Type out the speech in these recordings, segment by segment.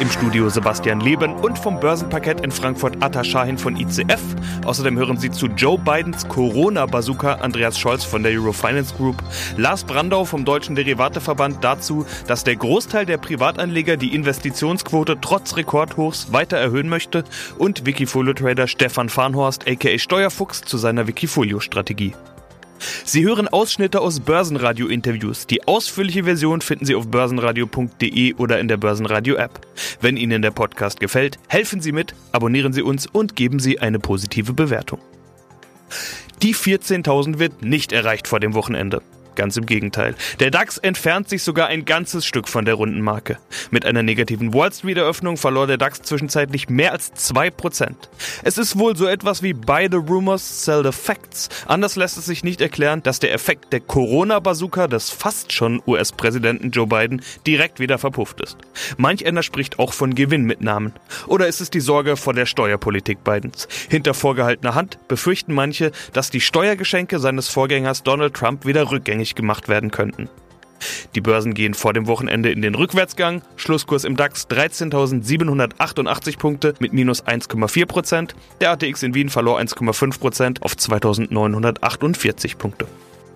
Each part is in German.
Im Studio Sebastian Leben und vom Börsenparkett in Frankfurt Atta Shahin von ICF. Außerdem hören Sie zu Joe Bidens Corona-Bazooka Andreas Scholz von der Eurofinance Group, Lars Brandau vom Deutschen Derivateverband dazu, dass der Großteil der Privatanleger die Investitionsquote trotz Rekordhochs weiter erhöhen möchte und Wikifolio-Trader Stefan Farnhorst aka Steuerfuchs zu seiner Wikifolio-Strategie. Sie hören Ausschnitte aus Börsenradio-Interviews. Die ausführliche Version finden Sie auf börsenradio.de oder in der Börsenradio-App. Wenn Ihnen der Podcast gefällt, helfen Sie mit, abonnieren Sie uns und geben Sie eine positive Bewertung. Die 14.000 wird nicht erreicht vor dem Wochenende. Ganz im Gegenteil. Der DAX entfernt sich sogar ein ganzes Stück von der runden Marke. Mit einer negativen Wall Street Eröffnung verlor der DAX zwischenzeitlich mehr als 2%. Es ist wohl so etwas wie Buy the Rumors, Sell the Facts. Anders lässt es sich nicht erklären, dass der Effekt der Corona-Bazooka des fast schon US-Präsidenten Joe Biden direkt wieder verpufft ist. Manch einer spricht auch von Gewinnmitnahmen. Oder ist es die Sorge vor der Steuerpolitik Bidens? Hinter vorgehaltener Hand befürchten manche, dass die Steuergeschenke seines Vorgängers Donald Trump wieder rückgängig rückgängig gemacht werden könnten. Die Börsen gehen vor dem Wochenende in den Rückwärtsgang. Schlusskurs im DAX 13.788 Punkte mit minus 1,4 Prozent. Der ATX in Wien verlor 1,5 Prozent auf 2.948 Punkte.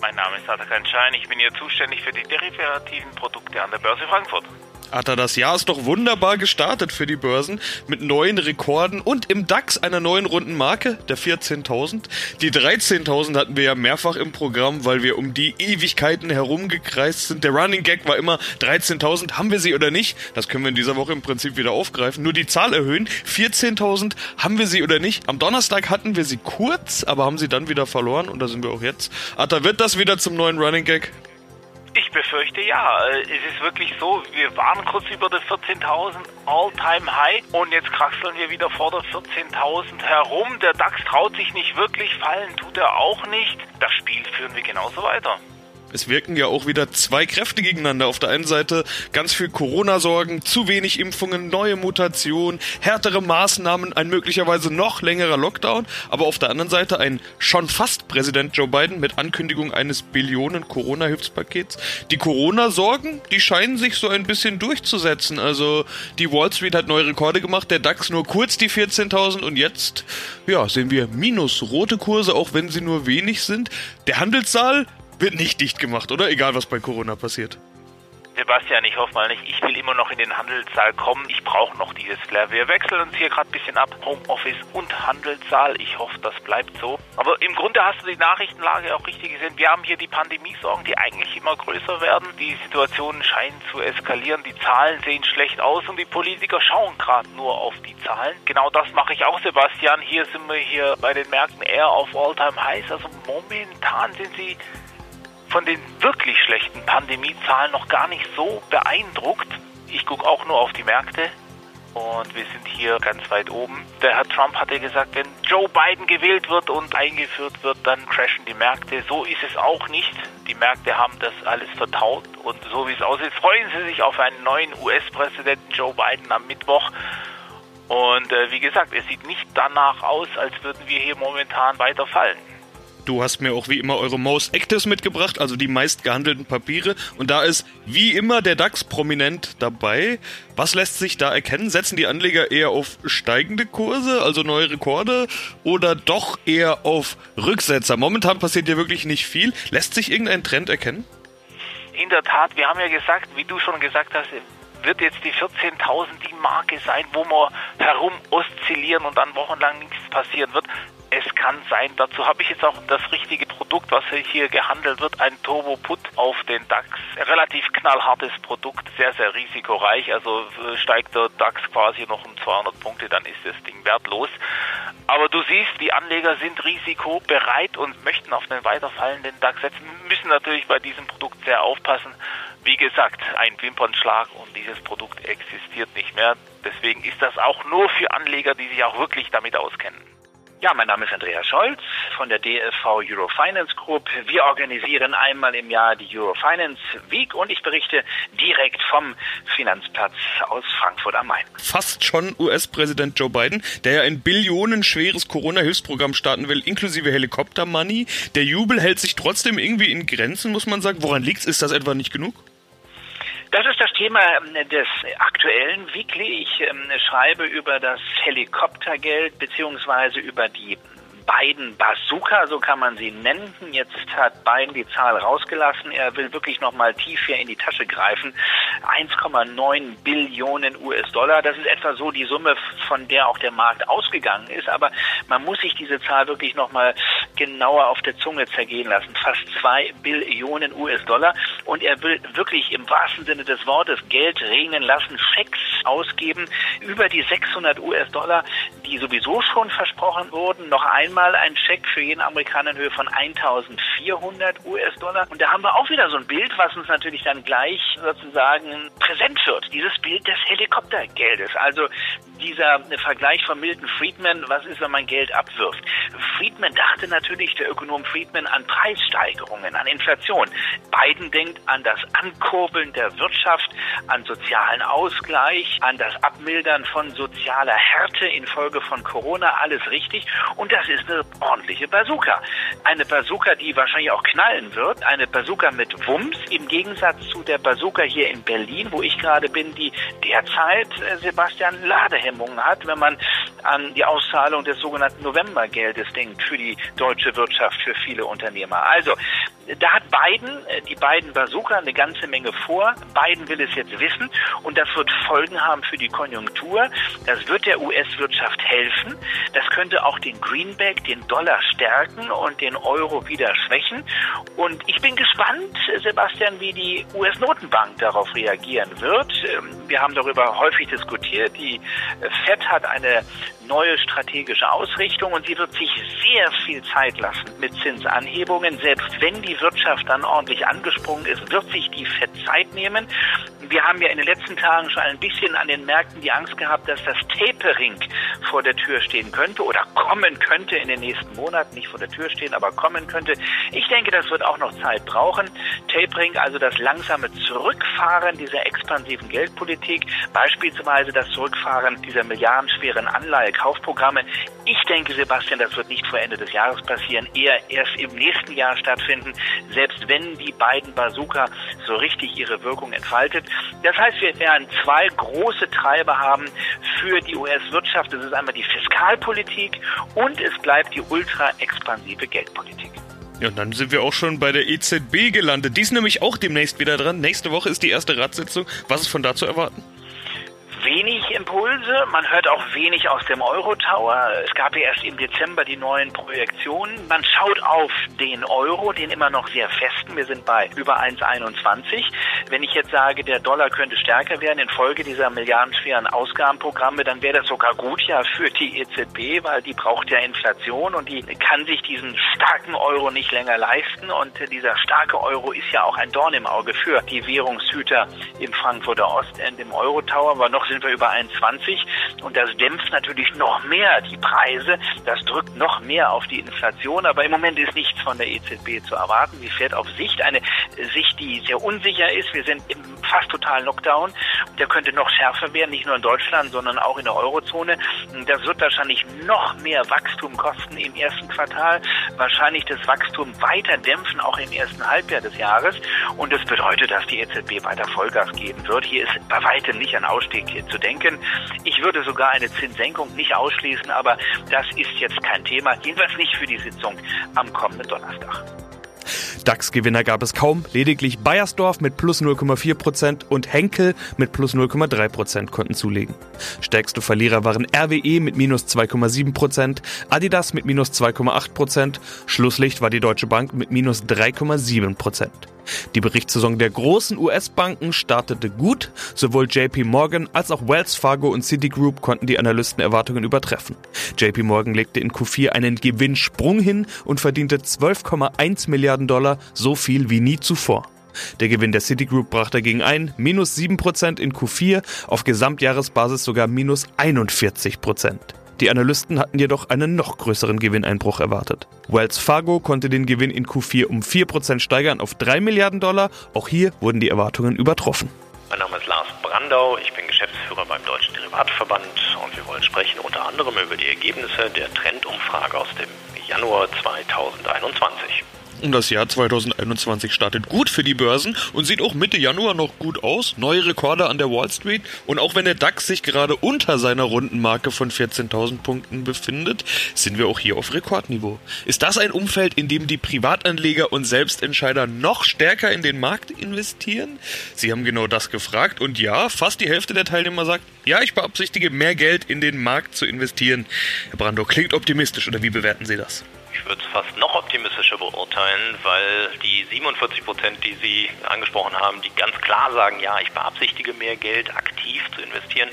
Mein Name ist Atakan Schein, ich bin hier zuständig für die derivativen Produkte an der Börse Frankfurt. Atta, das Jahr ist doch wunderbar gestartet für die Börsen mit neuen Rekorden und im DAX einer neuen runden Marke, der 14.000. Die 13.000 hatten wir ja mehrfach im Programm, weil wir um die Ewigkeiten herumgekreist sind. Der Running Gag war immer 13.000, haben wir sie oder nicht? Das können wir in dieser Woche im Prinzip wieder aufgreifen. Nur die Zahl erhöhen. 14.000, haben wir sie oder nicht? Am Donnerstag hatten wir sie kurz, aber haben sie dann wieder verloren und da sind wir auch jetzt. Atta, wird das wieder zum neuen Running Gag? Ich befürchte ja. Es ist wirklich so, wir waren kurz über der 14.000 All-Time High und jetzt kraxeln wir wieder vor der 14.000 herum. Der DAX traut sich nicht wirklich, fallen tut er auch nicht. Das Spiel führen wir genauso weiter. Es wirken ja auch wieder zwei Kräfte gegeneinander. Auf der einen Seite ganz viel Corona-Sorgen, zu wenig Impfungen, neue Mutationen, härtere Maßnahmen, ein möglicherweise noch längerer Lockdown. Aber auf der anderen Seite ein schon fast Präsident Joe Biden mit Ankündigung eines Billionen Corona-Hilfspakets. Die Corona-Sorgen, die scheinen sich so ein bisschen durchzusetzen. Also die Wall Street hat neue Rekorde gemacht, der DAX nur kurz die 14.000 und jetzt, ja, sehen wir minus rote Kurse, auch wenn sie nur wenig sind. Der Handelssaal wird nicht dicht gemacht, oder? Egal, was bei Corona passiert. Sebastian, ich hoffe mal nicht. Ich will immer noch in den Handelssaal kommen. Ich brauche noch dieses Flair. Wir wechseln uns hier gerade ein bisschen ab. Homeoffice und Handelssaal. Ich hoffe, das bleibt so. Aber im Grunde hast du die Nachrichtenlage auch richtig gesehen. Wir haben hier die Pandemiesorgen, die eigentlich immer größer werden. Die Situationen scheinen zu eskalieren. Die Zahlen sehen schlecht aus und die Politiker schauen gerade nur auf die Zahlen. Genau das mache ich auch, Sebastian. Hier sind wir hier bei den Märkten eher auf All-Time Highs. Also momentan sind sie von den wirklich schlechten Pandemiezahlen noch gar nicht so beeindruckt. Ich gucke auch nur auf die Märkte und wir sind hier ganz weit oben. Der Herr Trump hatte gesagt, wenn Joe Biden gewählt wird und eingeführt wird, dann crashen die Märkte. So ist es auch nicht. Die Märkte haben das alles vertaut und so wie es aussieht, freuen sie sich auf einen neuen US-Präsidenten Joe Biden am Mittwoch. Und äh, wie gesagt, es sieht nicht danach aus, als würden wir hier momentan weiter fallen. Du hast mir auch wie immer eure Most Actives mitgebracht, also die meist gehandelten Papiere. Und da ist wie immer der DAX prominent dabei. Was lässt sich da erkennen? Setzen die Anleger eher auf steigende Kurse, also neue Rekorde, oder doch eher auf Rücksetzer? Momentan passiert ja wirklich nicht viel. Lässt sich irgendein Trend erkennen? In der Tat, wir haben ja gesagt, wie du schon gesagt hast, wird jetzt die 14.000 die Marke sein, wo wir herum oszillieren und dann wochenlang nichts passieren wird. Es kann sein, dazu habe ich jetzt auch das richtige Produkt, was hier gehandelt wird, ein Turbo Put auf den DAX. Relativ knallhartes Produkt, sehr, sehr risikoreich. Also äh, steigt der DAX quasi noch um 200 Punkte, dann ist das Ding wertlos. Aber du siehst, die Anleger sind risikobereit und möchten auf den weiterfallenden DAX setzen, müssen natürlich bei diesem Produkt sehr aufpassen. Wie gesagt, ein Wimpernschlag und dieses Produkt existiert nicht mehr. Deswegen ist das auch nur für Anleger, die sich auch wirklich damit auskennen. Ja, mein Name ist Andreas Scholz von der DFV Eurofinance Group. Wir organisieren einmal im Jahr die Eurofinance Week und ich berichte direkt vom Finanzplatz aus Frankfurt am Main. Fast schon US-Präsident Joe Biden, der ja ein billionenschweres Corona-Hilfsprogramm starten will, inklusive Helikopter-Money. Der Jubel hält sich trotzdem irgendwie in Grenzen, muss man sagen. Woran liegt's? Ist das etwa nicht genug? Das ist das Thema ähm, des aktuellen Weekly. Ich ähm, schreibe über das Helikoptergeld beziehungsweise über die beiden Bazooka, so kann man sie nennen. Jetzt hat Biden die Zahl rausgelassen. Er will wirklich nochmal tief hier in die Tasche greifen. 1,9 Billionen US-Dollar. Das ist etwa so die Summe, von der auch der Markt ausgegangen ist. Aber man muss sich diese Zahl wirklich nochmal genauer auf der Zunge zergehen lassen. Fast zwei Billionen US-Dollar. Und er will wirklich im wahrsten Sinne des Wortes Geld regnen lassen, Schecks ausgeben über die 600 US-Dollar, die sowieso schon versprochen wurden. Noch einmal ein Scheck für jeden Amerikaner in Höhe von 1400 US-Dollar. Und da haben wir auch wieder so ein Bild, was uns natürlich dann gleich sozusagen präsent wird. Dieses Bild des Helikoptergeldes. Also dieser Vergleich von Milton Friedman, was ist, wenn man Geld abwirft? Friedman dachte natürlich, der Ökonom Friedman, an Preissteigerungen, an Inflation. Biden denkt an das Ankurbeln der Wirtschaft, an sozialen Ausgleich, an das Abmildern von sozialer Härte infolge von Corona. Alles richtig. Und das ist eine ordentliche Bazooka. Eine Bazooka, die wahrscheinlich auch knallen wird. Eine Bazooka mit Wumms im Gegensatz zu der Bazooka hier in Berlin, wo ich gerade bin, die derzeit äh, Sebastian Ladehemmungen hat, wenn man an die Auszahlung des sogenannten Novembergeldes denkt für die deutsche Wirtschaft, für viele Unternehmer. Also da hat Biden, äh, die beiden Bazooka, eine ganze Menge vor. Biden will es jetzt wissen und das wird Folgen haben für die Konjunktur. Das wird der US-Wirtschaft helfen. Das könnte auch den Greenback, den Dollar stärken und den Euro wieder schwächen. Und ich bin gespannt, Sebastian, wie die US-Notenbank darauf reagieren wird. Ähm, wir haben darüber häufig diskutiert. Die Fed hat eine neue strategische Ausrichtung und sie wird sich sehr viel Zeit lassen mit Zinsanhebungen. Selbst wenn die Wirtschaft dann ordentlich angesprungen ist, wird sich die FED Zeit nehmen. Wir haben ja in den letzten Tagen schon ein bisschen an den Märkten die Angst gehabt, dass das Tapering vor der Tür stehen könnte oder kommen könnte in den nächsten Monaten, nicht vor der Tür stehen, aber kommen könnte. Ich denke, das wird auch noch Zeit brauchen. Tapering, also das langsame Zurückfahren dieser expansiven Geldpolitik, beispielsweise das Zurückfahren dieser milliardenschweren Anleihekaufprogramme. Ich denke, Sebastian, das wird nicht vor Ende des Jahres passieren, eher erst im nächsten Jahr stattfinden, selbst wenn die beiden Bazooka so richtig ihre Wirkung entfaltet. Das heißt, wir werden zwei große Treiber haben für die US-Wirtschaft. Das ist einmal die Fiskalpolitik und es bleibt die ultra expansive Geldpolitik. Ja, und dann sind wir auch schon bei der EZB gelandet. Die ist nämlich auch demnächst wieder dran. Nächste Woche ist die erste Ratssitzung. Was ist von da zu erwarten? Wenig Impulse, man hört auch wenig aus dem Euro-Tower. Es gab ja erst im Dezember die neuen Projektionen. Man schaut auf den Euro, den immer noch sehr festen. Wir sind bei über 1,21. Wenn ich jetzt sage, der Dollar könnte stärker werden infolge dieser milliardenschweren Ausgabenprogramme, dann wäre das sogar gut ja für die EZB, weil die braucht ja Inflation und die kann sich diesen starken Euro nicht länger leisten. Und dieser starke Euro ist ja auch ein Dorn im Auge für die Währungshüter im Frankfurter Ostend im Euro-Tower. Noch sind wir über 1,20 und das dämpft natürlich noch mehr die Preise. Das drückt noch mehr auf die Inflation. Aber im Moment ist nichts von der EZB zu erwarten. Sie fährt auf Sicht eine Sicht, die sehr unsicher ist. Wir sind im fast totalen Lockdown. Der könnte noch schärfer werden, nicht nur in Deutschland, sondern auch in der Eurozone. Das wird wahrscheinlich noch mehr Wachstum kosten im ersten Quartal. Wahrscheinlich das Wachstum weiter dämpfen, auch im ersten Halbjahr des Jahres. Und das bedeutet, dass die EZB weiter Vollgas geben wird. Hier ist bei weitem nicht ein Ausstieg zu denken. Ich würde sogar eine Zinssenkung nicht ausschließen, aber das ist jetzt kein Thema. Jedenfalls nicht für die Sitzung am kommenden Donnerstag. DAX-Gewinner gab es kaum, lediglich Bayersdorf mit plus 0,4% und Henkel mit plus 0,3% konnten zulegen. Stärkste Verlierer waren RWE mit minus 2,7%, Adidas mit minus 2,8%, Schlusslicht war die Deutsche Bank mit minus 3,7%. Die Berichtssaison der großen US-Banken startete gut. Sowohl JP Morgan als auch Wells Fargo und Citigroup konnten die Analystenerwartungen übertreffen. JP Morgan legte in Q4 einen Gewinnsprung hin und verdiente 12,1 Milliarden Dollar, so viel wie nie zuvor. Der Gewinn der Citigroup brach dagegen ein, minus 7% in Q4, auf Gesamtjahresbasis sogar minus 41%. Die Analysten hatten jedoch einen noch größeren Gewinneinbruch erwartet. Wells Fargo konnte den Gewinn in Q4 um 4% steigern auf 3 Milliarden Dollar. Auch hier wurden die Erwartungen übertroffen. Mein Name ist Lars Brandau, ich bin Geschäftsführer beim Deutschen Derivatverband und wir wollen sprechen unter anderem über die Ergebnisse der Trendumfrage aus dem Januar 2021. Das Jahr 2021 startet gut für die Börsen und sieht auch Mitte Januar noch gut aus. Neue Rekorde an der Wall Street. Und auch wenn der DAX sich gerade unter seiner Rundenmarke von 14.000 Punkten befindet, sind wir auch hier auf Rekordniveau. Ist das ein Umfeld, in dem die Privatanleger und Selbstentscheider noch stärker in den Markt investieren? Sie haben genau das gefragt. Und ja, fast die Hälfte der Teilnehmer sagt, ja, ich beabsichtige mehr Geld in den Markt zu investieren. Herr Brando, klingt optimistisch oder wie bewerten Sie das? Ich würde es fast noch optimistischer beurteilen, weil die 47 Prozent, die Sie angesprochen haben, die ganz klar sagen, ja, ich beabsichtige mehr Geld aktiv zu investieren,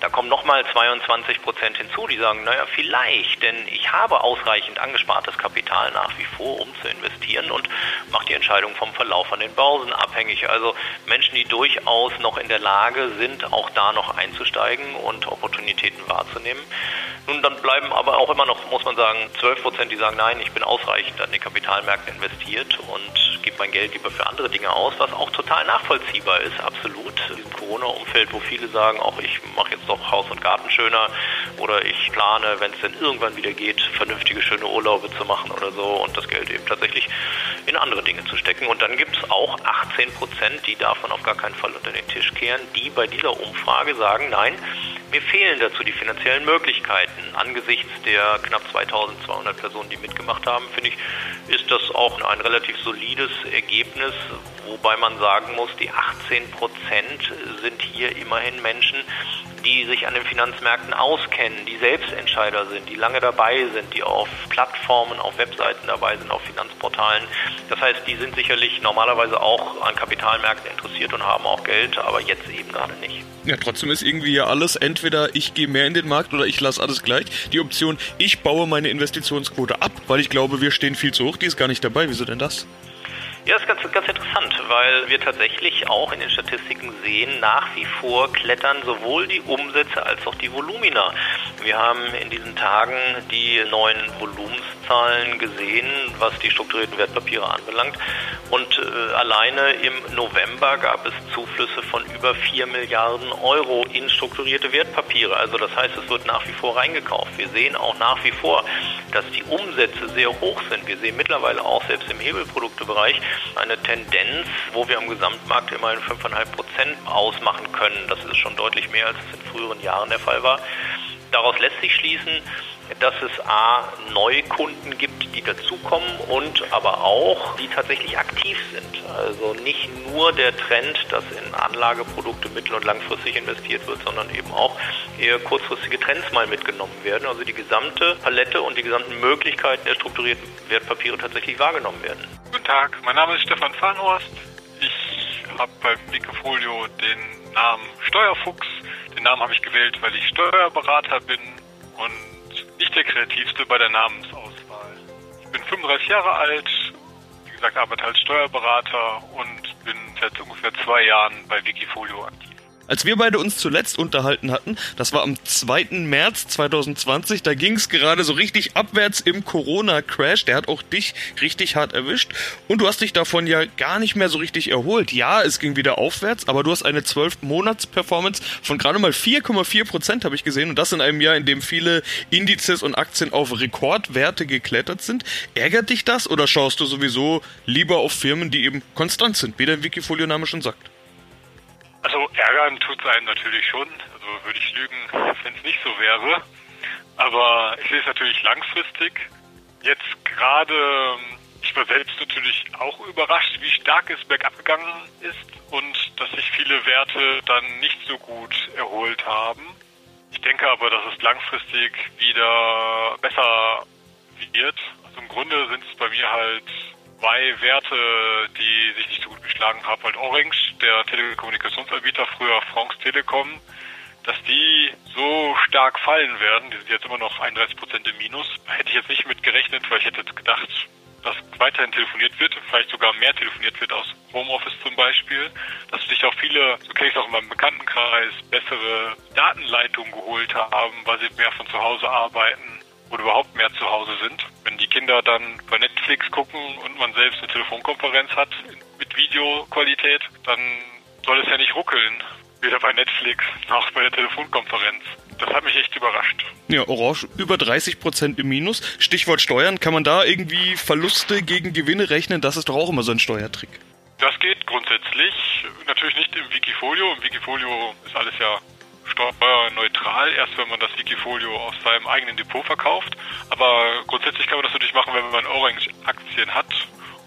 da kommen nochmal 22 Prozent hinzu, die sagen, naja, vielleicht, denn ich habe ausreichend angespartes Kapital nach wie vor, um zu investieren und mache die Entscheidung vom Verlauf an den Börsen abhängig. Also Menschen, die durchaus noch in der Lage sind, auch da noch einzusteigen und Opportunitäten wahrzunehmen. Nun, dann bleiben aber auch immer noch, muss man sagen, 12 Prozent, die sagen, nein, ich bin ausreichend an den Kapitalmärkten investiert und gebe mein Geld lieber für andere Dinge aus, was auch total nachvollziehbar ist, absolut. In diesem Corona-Umfeld, wo viele sagen, auch ich mache jetzt doch Haus und Garten schöner oder ich plane, wenn es denn irgendwann wieder geht, vernünftige, schöne Urlaube zu machen oder so und das Geld eben tatsächlich in andere Dinge zu stecken. Und dann gibt es auch 18 Prozent, die davon auf gar keinen Fall unter den Tisch kehren, die bei dieser Umfrage sagen, nein, mir fehlen dazu die finanziellen Möglichkeiten. Angesichts der knapp 2200 Personen, die mitgemacht haben, finde ich, ist das auch ein relativ solides Ergebnis, wobei man sagen muss, die 18 Prozent sind hier immerhin Menschen, die sich an den Finanzmärkten auskennen, die Selbstentscheider sind, die lange dabei sind, die auf Plattformen, auf Webseiten dabei sind, auf Finanzportalen. Das heißt, die sind sicherlich normalerweise auch an Kapitalmärkten interessiert und haben auch Geld, aber jetzt eben gerade nicht. Ja, trotzdem ist irgendwie ja alles entweder ich gehe mehr in den Markt oder ich lasse alles gleich. Die Option, ich baue meine Investitionsquote ab, weil ich glaube, wir stehen viel zu hoch, die ist gar nicht dabei. Wieso denn das? Ja, das ist ganz, ganz interessant, weil wir tatsächlich auch in den Statistiken sehen, nach wie vor klettern sowohl die Umsätze als auch die Volumina. Wir haben in diesen Tagen die neuen Volumenszahlen gesehen, was die strukturierten Wertpapiere anbelangt. Und äh, alleine im November gab es Zuflüsse von über 4 Milliarden Euro in strukturierte Wertpapiere. Also das heißt, es wird nach wie vor reingekauft. Wir sehen auch nach wie vor, dass die Umsätze sehr hoch sind. Wir sehen mittlerweile auch selbst im Hebelproduktebereich eine Tendenz, wo wir am Gesamtmarkt immerhin 5,5 Prozent ausmachen können. Das ist schon deutlich mehr, als es in früheren Jahren der Fall war. Daraus lässt sich schließen, dass es A, neue Kunden gibt, die dazukommen und aber auch, die tatsächlich aktiv sind. Also nicht nur der Trend, dass in Anlageprodukte mittel- und langfristig investiert wird, sondern eben auch eher kurzfristige Trends mal mitgenommen werden. Also die gesamte Palette und die gesamten Möglichkeiten der strukturierten Wertpapiere tatsächlich wahrgenommen werden. Guten Tag, mein Name ist Stefan Farnhorst. Habe beim Wikifolio den Namen Steuerfuchs. Den Namen habe ich gewählt, weil ich Steuerberater bin und nicht der kreativste bei der Namensauswahl. Ich bin 35 Jahre alt, wie gesagt, arbeite als Steuerberater und bin seit ungefähr zwei Jahren bei Wikifolio aktiv. Als wir beide uns zuletzt unterhalten hatten, das war am 2. März 2020, da ging es gerade so richtig abwärts im Corona-Crash. Der hat auch dich richtig hart erwischt. Und du hast dich davon ja gar nicht mehr so richtig erholt. Ja, es ging wieder aufwärts, aber du hast eine 12-Monats-Performance von gerade mal 4,4 Prozent, habe ich gesehen. Und das in einem Jahr, in dem viele Indizes und Aktien auf Rekordwerte geklettert sind. Ärgert dich das oder schaust du sowieso lieber auf Firmen, die eben konstant sind, wie der Wikifolio-Name schon sagt? Also ärgern tut es einem natürlich schon. Also würde ich lügen, wenn es nicht so wäre. Aber ich sehe es natürlich langfristig. Jetzt gerade, ich war selbst natürlich auch überrascht, wie stark es bergab gegangen ist und dass sich viele Werte dann nicht so gut erholt haben. Ich denke aber, dass es langfristig wieder besser wird. Also im Grunde sind es bei mir halt zwei Werte, die sich nicht so gut geschlagen haben. Halt Orange, der Telekommunikationsanbieter, früher France Telekom, dass die so stark fallen werden, die sind jetzt immer noch 31 Prozent im Minus, hätte ich jetzt nicht mit gerechnet, weil ich hätte jetzt gedacht, dass weiterhin telefoniert wird, vielleicht sogar mehr telefoniert wird aus Homeoffice zum Beispiel, dass sich auch viele, so kenne ich es auch in meinem Bekanntenkreis, bessere Datenleitungen geholt haben, weil sie mehr von zu Hause arbeiten oder überhaupt mehr zu Hause sind. Wenn die Kinder dann bei Netflix gucken und man selbst eine Telefonkonferenz hat mit Videoqualität, dann soll es ja nicht ruckeln. Weder bei Netflix noch bei der Telefonkonferenz. Das hat mich echt überrascht. Ja, Orange über 30 Prozent im Minus. Stichwort Steuern. Kann man da irgendwie Verluste gegen Gewinne rechnen? Das ist doch auch immer so ein Steuertrick. Das geht grundsätzlich. Natürlich nicht im Wikifolio. Im Wikifolio ist alles ja steuerneutral, erst wenn man das Wikifolio aus seinem eigenen Depot verkauft. Aber grundsätzlich kann man das natürlich machen, wenn man Orange-Aktien hat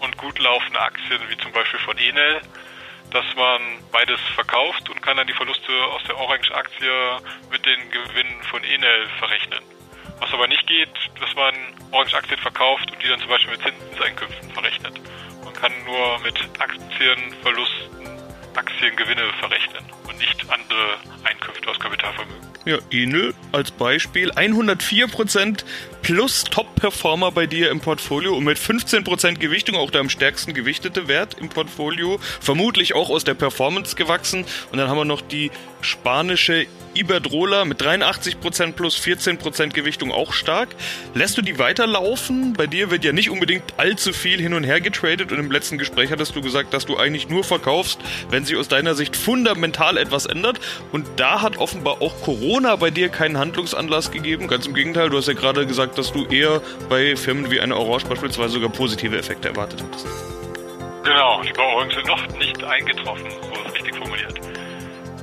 und gut laufende Aktien wie zum Beispiel von Enel dass man beides verkauft und kann dann die Verluste aus der Orange-Aktie mit den Gewinnen von Enel verrechnen. Was aber nicht geht, dass man Orange-Aktien verkauft und die dann zum Beispiel mit Zinseinkünften verrechnet. Man kann nur mit Aktienverlusten Aktiengewinne verrechnen und nicht andere Einkünfte aus Kapitalvermögen. Ja, Enel als Beispiel 104% plus Top-Performer bei dir im Portfolio und mit 15% Gewichtung auch der am stärksten gewichtete Wert im Portfolio. Vermutlich auch aus der Performance gewachsen. Und dann haben wir noch die spanische Iberdrola mit 83% plus 14% Gewichtung auch stark. Lässt du die weiterlaufen? Bei dir wird ja nicht unbedingt allzu viel hin und her getradet und im letzten Gespräch hattest du gesagt, dass du eigentlich nur verkaufst, wenn sich aus deiner Sicht fundamental etwas ändert. Und da hat offenbar auch Corona bei dir keinen Handlungsanlass gegeben. Ganz im Gegenteil, du hast ja gerade gesagt, dass du eher bei Firmen wie eine Orange beispielsweise sogar positive Effekte erwartet hättest. Genau, die Orange sind noch nicht eingetroffen, so ist richtig formuliert.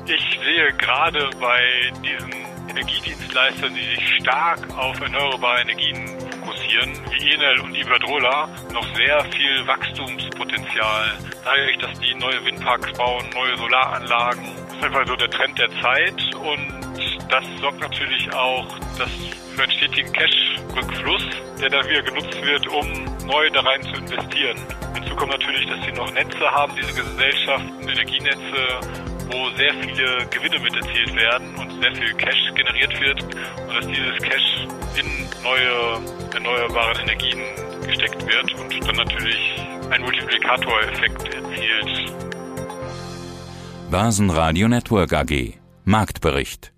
Ich sehe gerade bei diesen Energiedienstleistern, die sich stark auf erneuerbare Energien fokussieren, wie Enel und Iberdrola, noch sehr viel Wachstumspotenzial. Dadurch, dass die neue Windparks bauen, neue Solaranlagen. Das ist einfach so der Trend der Zeit und das sorgt natürlich auch dass für einen stetigen Cash-Rückfluss, der dann wieder genutzt wird, um neu da rein zu investieren. Hinzu kommt natürlich, dass sie noch Netze haben, diese Gesellschaften, Energienetze, wo sehr viele Gewinne mit erzielt werden und sehr viel Cash generiert wird und dass dieses Cash in neue erneuerbare Energien gesteckt wird und dann natürlich ein Multiplikatoreffekt erzielt. Börsenradio Network AG Marktbericht